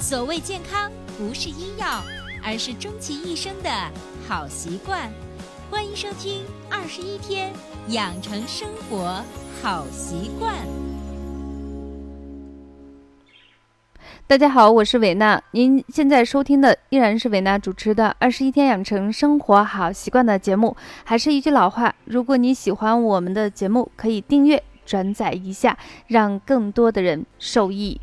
所谓健康，不是医药，而是终其一生的好习惯。欢迎收听《二十一天养成生活好习惯》。大家好，我是韦娜。您现在收听的依然是韦娜主持的《二十一天养成生活好习惯》的节目。还是一句老话，如果你喜欢我们的节目，可以订阅、转载一下，让更多的人受益。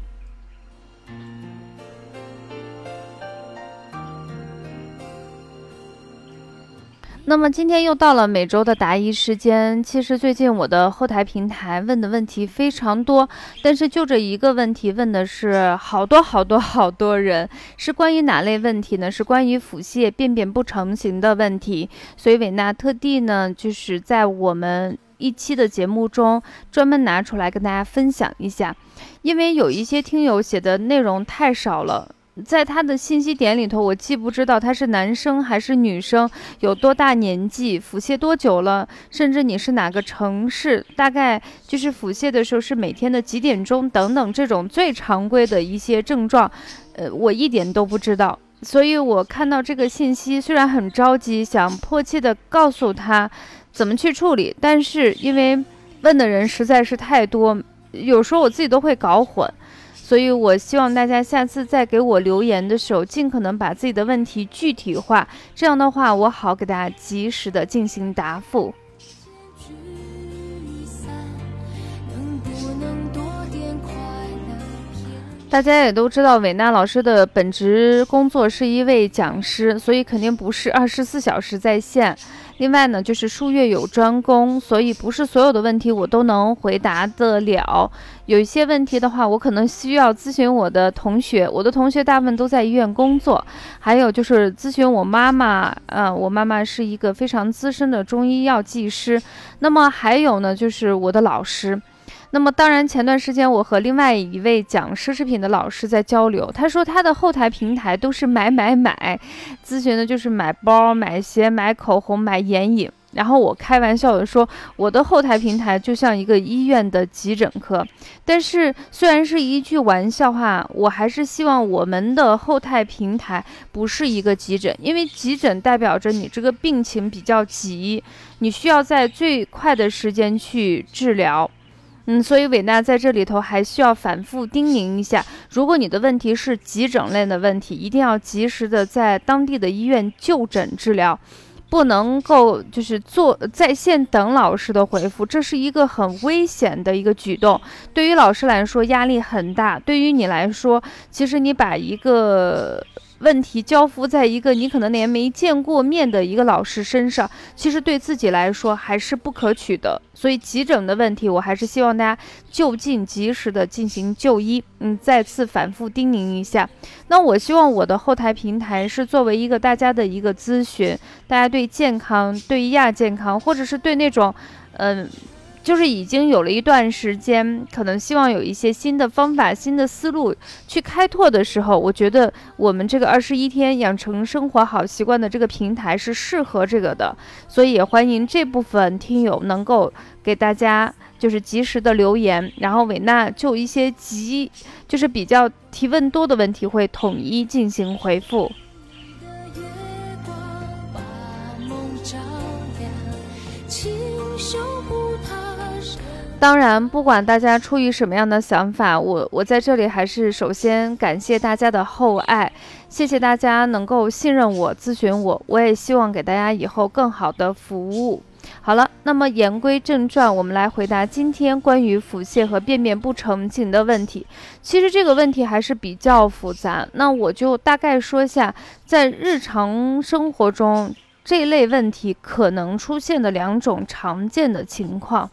那么今天又到了每周的答疑时间。其实最近我的后台平台问的问题非常多，但是就这一个问题问的是好多好多好多人，是关于哪类问题呢？是关于腹泻便便不成形的问题。所以伟娜特地呢，就是在我们一期的节目中专门拿出来跟大家分享一下，因为有一些听友写的内容太少了。在他的信息点里头，我既不知道他是男生还是女生，有多大年纪，腹泻多久了，甚至你是哪个城市，大概就是腹泻的时候是每天的几点钟等等这种最常规的一些症状，呃，我一点都不知道。所以我看到这个信息，虽然很着急，想迫切的告诉他怎么去处理，但是因为问的人实在是太多，有时候我自己都会搞混。所以，我希望大家下次再给我留言的时候，尽可能把自己的问题具体化，这样的话，我好给大家及时的进行答复。大家也都知道，伟娜老师的本职工作是一位讲师，所以肯定不是二十四小时在线。另外呢，就是术业有专攻，所以不是所有的问题我都能回答得了。有一些问题的话，我可能需要咨询我的同学，我的同学大部分都在医院工作。还有就是咨询我妈妈，嗯，我妈妈是一个非常资深的中医药技师。那么还有呢，就是我的老师。那么当然，前段时间我和另外一位讲奢侈品的老师在交流，他说他的后台平台都是买买买，咨询的就是买包、买鞋、买口红、买眼影。然后我开玩笑的说，我的后台平台就像一个医院的急诊科。但是虽然是一句玩笑话，我还是希望我们的后台平台不是一个急诊，因为急诊代表着你这个病情比较急，你需要在最快的时间去治疗。嗯，所以伟娜在这里头还需要反复叮咛一下：如果你的问题是急诊类的问题，一定要及时的在当地的医院就诊治疗，不能够就是做在线等老师的回复，这是一个很危险的一个举动。对于老师来说压力很大，对于你来说，其实你把一个。问题交付在一个你可能连没见过面的一个老师身上，其实对自己来说还是不可取的。所以急诊的问题，我还是希望大家就近及时的进行就医。嗯，再次反复叮咛一下。那我希望我的后台平台是作为一个大家的一个咨询，大家对健康、对亚健康，或者是对那种，嗯。就是已经有了一段时间，可能希望有一些新的方法、新的思路去开拓的时候，我觉得我们这个二十一天养成生活好习惯的这个平台是适合这个的，所以也欢迎这部分听友能够给大家就是及时的留言，然后伟娜就一些急就是比较提问多的问题会统一进行回复。当然，不管大家出于什么样的想法，我我在这里还是首先感谢大家的厚爱，谢谢大家能够信任我、咨询我，我也希望给大家以后更好的服务。好了，那么言归正传，我们来回答今天关于腹泻和便便不成形的问题。其实这个问题还是比较复杂，那我就大概说一下，在日常生活中这类问题可能出现的两种常见的情况。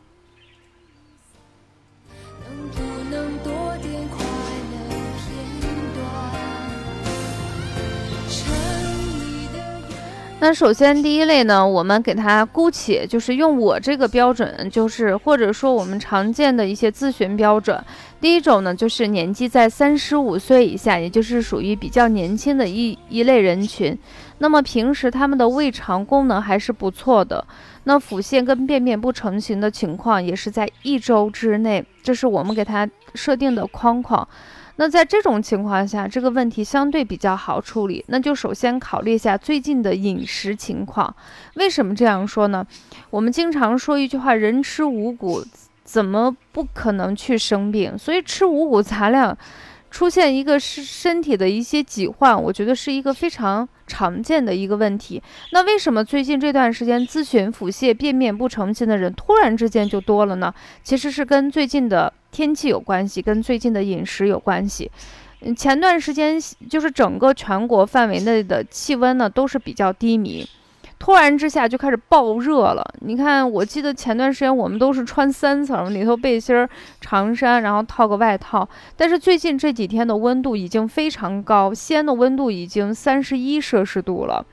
那首先第一类呢，我们给它姑且就是用我这个标准，就是或者说我们常见的一些咨询标准。第一种呢，就是年纪在三十五岁以下，也就是属于比较年轻的一一类人群。那么平时他们的胃肠功能还是不错的，那腹泻跟便便不成形的情况也是在一周之内，这是我们给他设定的框框。那在这种情况下，这个问题相对比较好处理。那就首先考虑一下最近的饮食情况。为什么这样说呢？我们经常说一句话：“人吃五谷，怎么不可能去生病？”所以吃五谷杂粮。出现一个是身体的一些疾患，我觉得是一个非常常见的一个问题。那为什么最近这段时间咨询腹泻、便便不成形的人突然之间就多了呢？其实是跟最近的天气有关系，跟最近的饮食有关系。嗯，前段时间就是整个全国范围内的气温呢都是比较低迷。突然之下就开始爆热了。你看，我记得前段时间我们都是穿三层，里头背心、长衫，然后套个外套。但是最近这几天的温度已经非常高，西安的温度已经三十一摄氏度了。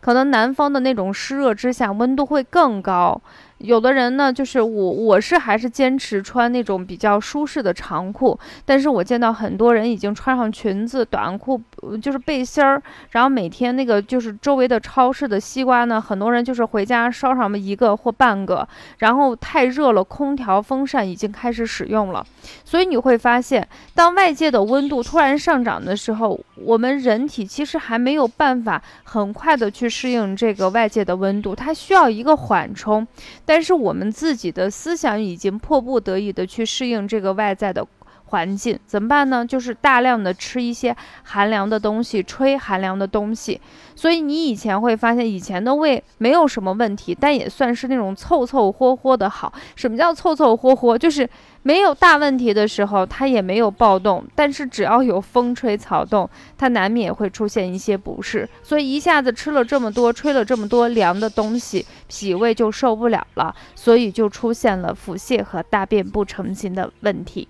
可能南方的那种湿热之下，温度会更高。有的人呢，就是我，我是还是坚持穿那种比较舒适的长裤，但是我见到很多人已经穿上裙子、短裤，就是背心儿，然后每天那个就是周围的超市的西瓜呢，很多人就是回家烧上一个或半个，然后太热了，空调、风扇已经开始使用了，所以你会发现，当外界的温度突然上涨的时候，我们人体其实还没有办法很快的去适应这个外界的温度，它需要一个缓冲。但是我们自己的思想已经迫不得已的去适应这个外在的环境，怎么办呢？就是大量的吃一些寒凉的东西，吹寒凉的东西。所以你以前会发现，以前的胃没有什么问题，但也算是那种凑凑合合的好。什么叫凑凑合合？就是。没有大问题的时候，它也没有暴动。但是只要有风吹草动，它难免会出现一些不适。所以一下子吃了这么多，吹了这么多凉的东西，脾胃就受不了了，所以就出现了腹泻和大便不成形的问题。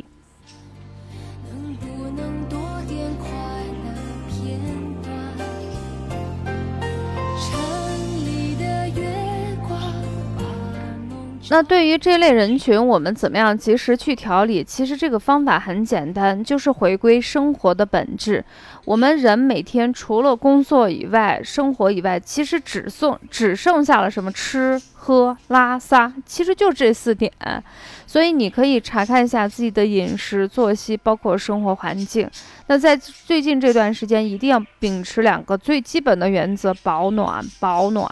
那对于这类人群，我们怎么样及时去调理？其实这个方法很简单，就是回归生活的本质。我们人每天除了工作以外，生活以外，其实只剩只剩下了什么吃喝拉撒，其实就这四点。所以你可以查看一下自己的饮食作息，包括生活环境。那在最近这段时间，一定要秉持两个最基本的原则：保暖，保暖，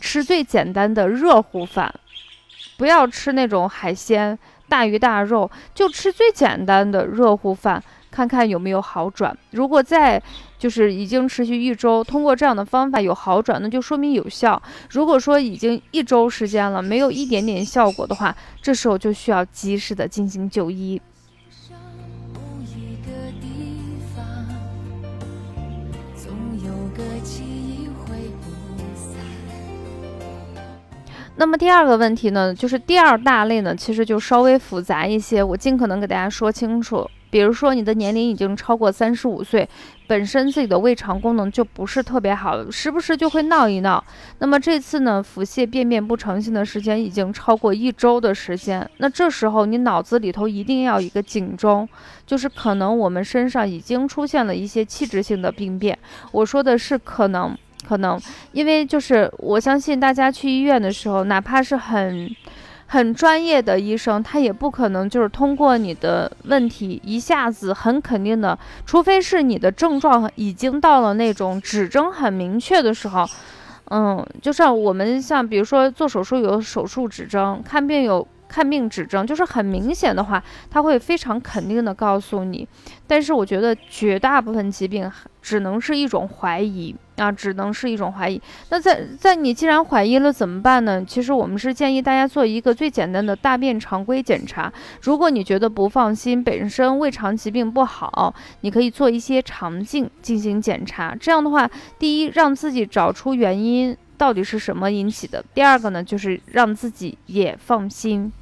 吃最简单的热乎饭。不要吃那种海鲜、大鱼大肉，就吃最简单的热乎饭，看看有没有好转。如果在就是已经持续一周，通过这样的方法有好转，那就说明有效。如果说已经一周时间了，没有一点点效果的话，这时候就需要及时的进行就医。那么第二个问题呢，就是第二大类呢，其实就稍微复杂一些，我尽可能给大家说清楚。比如说你的年龄已经超过三十五岁，本身自己的胃肠功能就不是特别好，时不时就会闹一闹。那么这次呢，腹泻、便便不成形的时间已经超过一周的时间，那这时候你脑子里头一定要有一个警钟，就是可能我们身上已经出现了一些器质性的病变。我说的是可能。可能，因为就是我相信大家去医院的时候，哪怕是很很专业的医生，他也不可能就是通过你的问题一下子很肯定的，除非是你的症状已经到了那种指征很明确的时候，嗯，就像我们像比如说做手术有手术指征，看病有看病指征，就是很明显的话，他会非常肯定的告诉你。但是我觉得绝大部分疾病只能是一种怀疑。啊，只能是一种怀疑。那在在你既然怀疑了怎么办呢？其实我们是建议大家做一个最简单的大便常规检查。如果你觉得不放心，本身胃肠疾病不好，你可以做一些肠镜进行检查。这样的话，第一让自己找出原因到底是什么引起的；第二个呢，就是让自己也放心。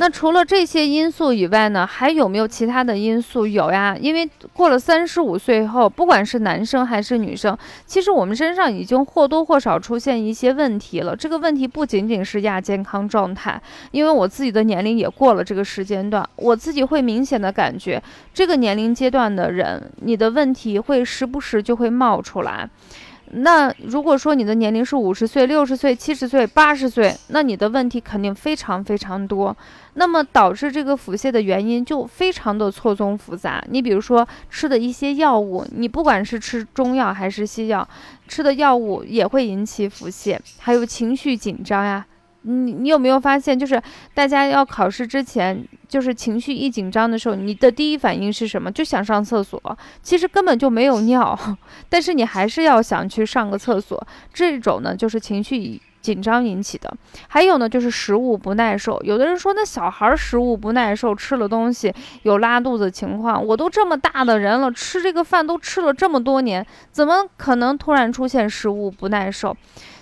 那除了这些因素以外呢，还有没有其他的因素？有呀，因为过了三十五岁后，不管是男生还是女生，其实我们身上已经或多或少出现一些问题了。这个问题不仅仅是亚健康状态，因为我自己的年龄也过了这个时间段，我自己会明显的感觉，这个年龄阶段的人，你的问题会时不时就会冒出来。那如果说你的年龄是五十岁、六十岁、七十岁、八十岁，那你的问题肯定非常非常多。那么导致这个腹泻的原因就非常的错综复杂。你比如说吃的一些药物，你不管是吃中药还是西药，吃的药物也会引起腹泻。还有情绪紧张呀，你你有没有发现，就是大家要考试之前，就是情绪一紧张的时候，你的第一反应是什么？就想上厕所。其实根本就没有尿，但是你还是要想去上个厕所。这种呢，就是情绪。紧张引起的，还有呢，就是食物不耐受。有的人说，那小孩食物不耐受，吃了东西有拉肚子情况。我都这么大的人了，吃这个饭都吃了这么多年，怎么可能突然出现食物不耐受？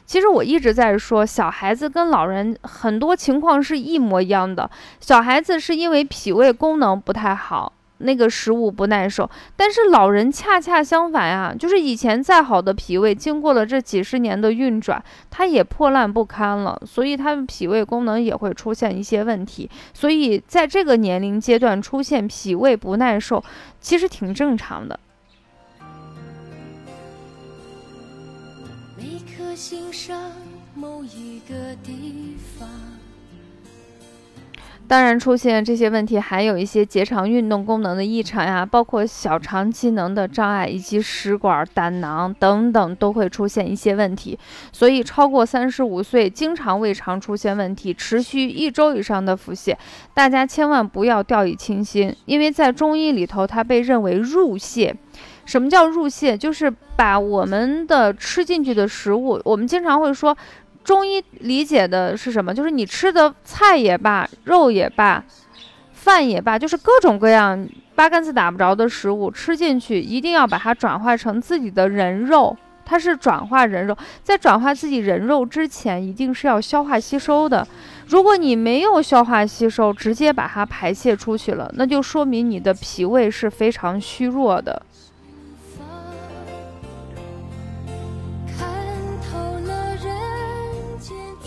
其实我一直在说，小孩子跟老人很多情况是一模一样的。小孩子是因为脾胃功能不太好。那个食物不耐受，但是老人恰恰相反呀，就是以前再好的脾胃，经过了这几十年的运转，它也破烂不堪了，所以他们脾胃功能也会出现一些问题。所以在这个年龄阶段出现脾胃不耐受，其实挺正常的。心上某一个地方。当然，出现这些问题，还有一些结肠运动功能的异常呀，包括小肠机能的障碍，以及食管、胆囊等等都会出现一些问题。所以，超过三十五岁，经常胃肠出现问题，持续一周以上的腹泻，大家千万不要掉以轻心，因为在中医里头，它被认为入泻。什么叫入泻？就是把我们的吃进去的食物，我们经常会说。中医理解的是什么？就是你吃的菜也罢，肉也罢，饭也罢，就是各种各样八竿子打不着的食物吃进去，一定要把它转化成自己的人肉。它是转化人肉，在转化自己人肉之前，一定是要消化吸收的。如果你没有消化吸收，直接把它排泄出去了，那就说明你的脾胃是非常虚弱的。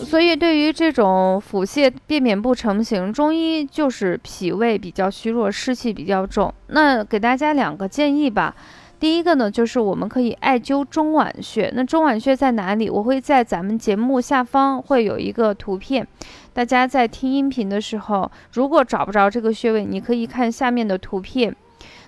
所以，对于这种腹泻、便便不成形，中医就是脾胃比较虚弱，湿气比较重。那给大家两个建议吧。第一个呢，就是我们可以艾灸中脘穴。那中脘穴在哪里？我会在咱们节目下方会有一个图片，大家在听音频的时候，如果找不着这个穴位，你可以看下面的图片。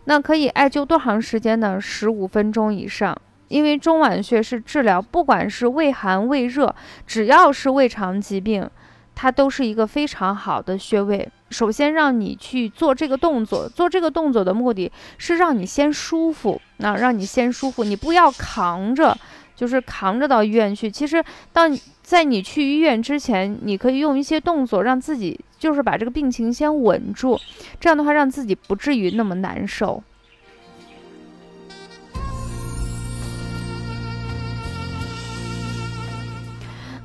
那可以艾灸多长时间呢？十五分钟以上。因为中脘穴是治疗，不管是胃寒胃热，只要是胃肠疾病，它都是一个非常好的穴位。首先让你去做这个动作，做这个动作的目的是让你先舒服，那让你先舒服，你不要扛着，就是扛着到医院去。其实，当在你去医院之前，你可以用一些动作让自己就是把这个病情先稳住，这样的话让自己不至于那么难受。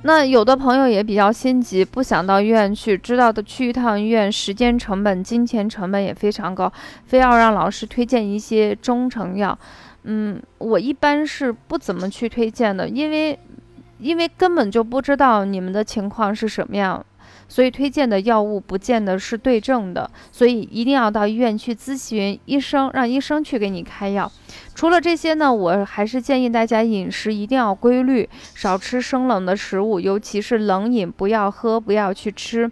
那有的朋友也比较心急，不想到医院去，知道的去一趟医院，时间成本、金钱成本也非常高，非要让老师推荐一些中成药。嗯，我一般是不怎么去推荐的，因为因为根本就不知道你们的情况是什么样。所以推荐的药物不见得是对症的，所以一定要到医院去咨询医生，让医生去给你开药。除了这些呢，我还是建议大家饮食一定要规律，少吃生冷的食物，尤其是冷饮不要喝，不要去吃。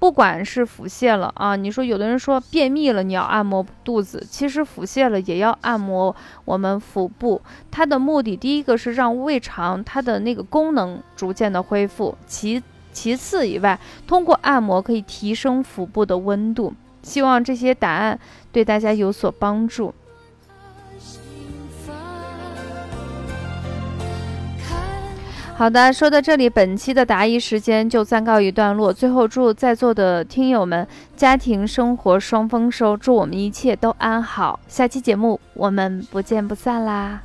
不管是腹泻了啊，你说有的人说便秘了，你要按摩肚子，其实腹泻了也要按摩我们腹部。它的目的，第一个是让胃肠它的那个功能逐渐的恢复，其。其次以外，通过按摩可以提升腹部的温度。希望这些答案对大家有所帮助。好的，说到这里，本期的答疑时间就暂告一段落。最后，祝在座的听友们家庭生活双丰收，祝我们一切都安好。下期节目我们不见不散啦！